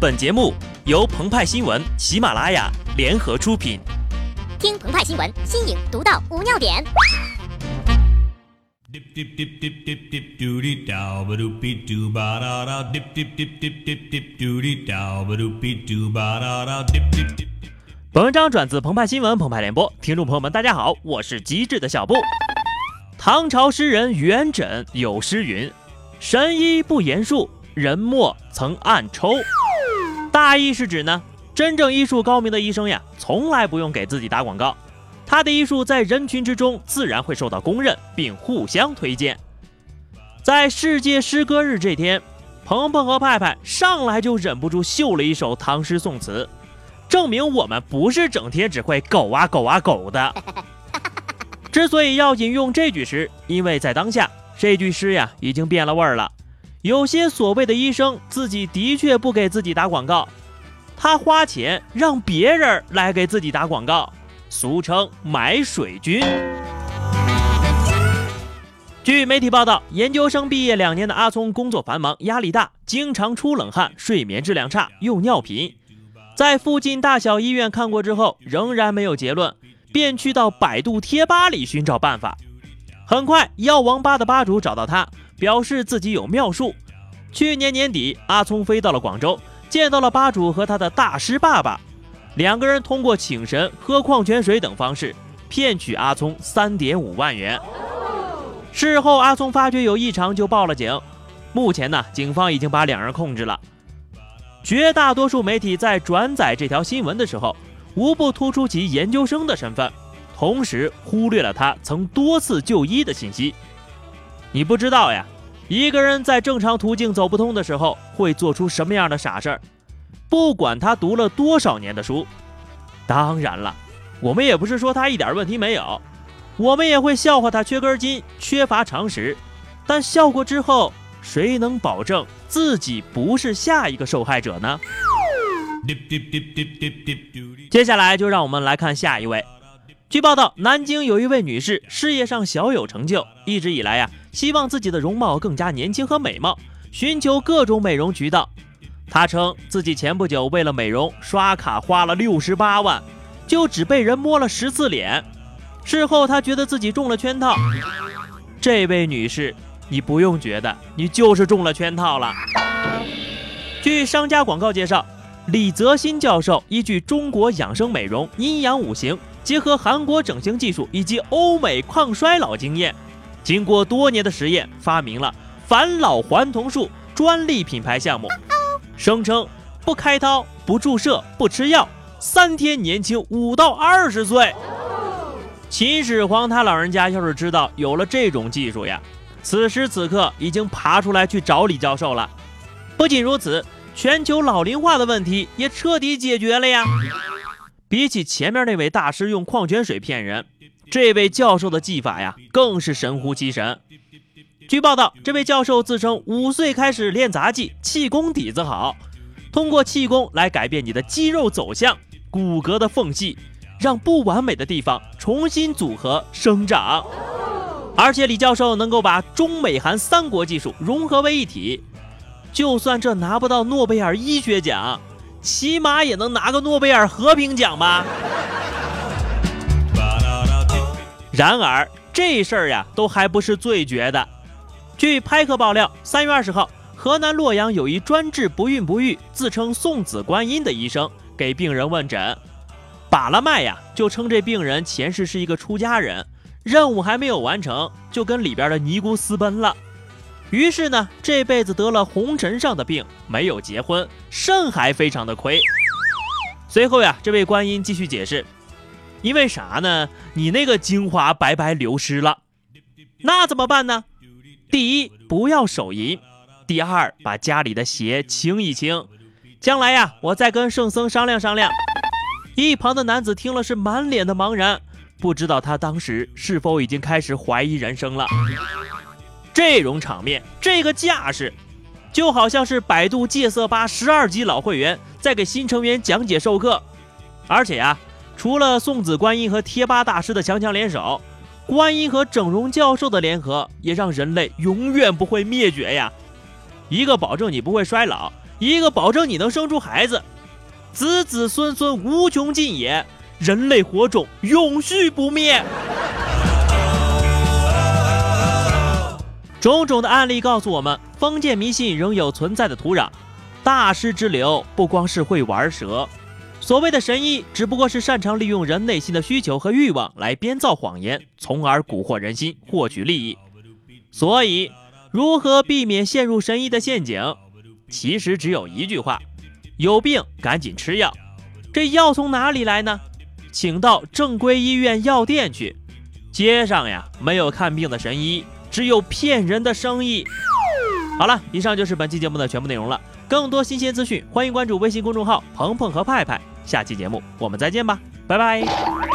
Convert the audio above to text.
本节目由澎湃新闻、喜马拉雅联合出品。听澎湃新闻，新颖独到，无尿点。本文章转自澎湃新闻《澎湃联播，听众朋友们，大家好，我是机智的小布。唐朝诗人元稹有诗云：“神医不言术，人莫曾暗抽。”大意是指呢，真正医术高明的医生呀，从来不用给自己打广告，他的医术在人群之中自然会受到公认，并互相推荐。在世界诗歌日这天，鹏鹏和派派上来就忍不住秀了一首唐诗宋词，证明我们不是整天只会狗啊狗啊狗的。之所以要引用这句诗，因为在当下，这句诗呀已经变了味儿了。有些所谓的医生自己的确不给自己打广告，他花钱让别人来给自己打广告，俗称买水军。据媒体报道，研究生毕业两年的阿聪工作繁忙，压力大，经常出冷汗，睡眠质量差，又尿频。在附近大小医院看过之后，仍然没有结论，便去到百度贴吧里寻找办法。很快，药王吧的吧主找到他。表示自己有妙术。去年年底，阿聪飞到了广州，见到了吧主和他的大师爸爸。两个人通过请神、喝矿泉水等方式骗取阿聪三点五万元。事后，阿聪发觉有异常就报了警。目前呢，警方已经把两人控制了。绝大多数媒体在转载这条新闻的时候，无不突出其研究生的身份，同时忽略了他曾多次就医的信息。你不知道呀，一个人在正常途径走不通的时候，会做出什么样的傻事儿？不管他读了多少年的书，当然了，我们也不是说他一点问题没有，我们也会笑话他缺根筋、缺乏常识。但笑过之后，谁能保证自己不是下一个受害者呢？接下来就让我们来看下一位。据报道，南京有一位女士，事业上小有成就，一直以来呀。希望自己的容貌更加年轻和美貌，寻求各种美容渠道。她称自己前不久为了美容刷卡花了六十八万，就只被人摸了十次脸。事后她觉得自己中了圈套。这位女士，你不用觉得，你就是中了圈套了。据商家广告介绍，李泽新教授依据中国养生美容、阴阳五行，结合韩国整形技术以及欧美抗衰老经验。经过多年的实验，发明了返老还童术专利品牌项目，声称不开刀、不注射、不吃药，三天年轻五到二十岁。秦始皇他老人家要是知道有了这种技术呀，此时此刻已经爬出来去找李教授了。不仅如此，全球老龄化的问题也彻底解决了呀。比起前面那位大师用矿泉水骗人。这位教授的技法呀，更是神乎其神。据报道，这位教授自称五岁开始练杂技，气功底子好，通过气功来改变你的肌肉走向、骨骼的缝隙，让不完美的地方重新组合生长。而且李教授能够把中美韩三国技术融合为一体，就算这拿不到诺贝尔医学奖，起码也能拿个诺贝尔和平奖吧。然而这事儿呀，都还不是最绝的。据拍客爆料，三月二十号，河南洛阳有一专治不孕不育、自称送子观音的医生给病人问诊，把了脉呀，就称这病人前世是一个出家人，任务还没有完成，就跟里边的尼姑私奔了。于是呢，这辈子得了红尘上的病，没有结婚，肾还非常的亏。随后呀，这位观音继续解释。因为啥呢？你那个精华白白流失了，那怎么办呢？第一，不要手淫；第二，把家里的鞋清一清。将来呀，我再跟圣僧商量商量。一旁的男子听了是满脸的茫然，不知道他当时是否已经开始怀疑人生了。这种场面，这个架势，就好像是百度戒色吧十二级老会员在给新成员讲解授课，而且呀。除了送子观音和贴吧大师的强强联手，观音和整容教授的联合也让人类永远不会灭绝呀！一个保证你不会衰老，一个保证你能生出孩子，子子孙孙无穷尽也，人类火种永续不灭。种种的案例告诉我们，封建迷信仍有存在的土壤。大师之流不光是会玩蛇，所谓的神医只不过是擅长利用人内心的需求和欲望来编造谎言，从而蛊惑人心，获取利益。所以，如何避免陷入神医的陷阱？其实只有一句话：有病赶紧吃药。这药从哪里来呢？请到正规医院药店去。街上呀，没有看病的神医，只有骗人的生意。好了，以上就是本期节目的全部内容了。更多新鲜资讯，欢迎关注微信公众号“鹏鹏和派派”。下期节目我们再见吧，拜拜。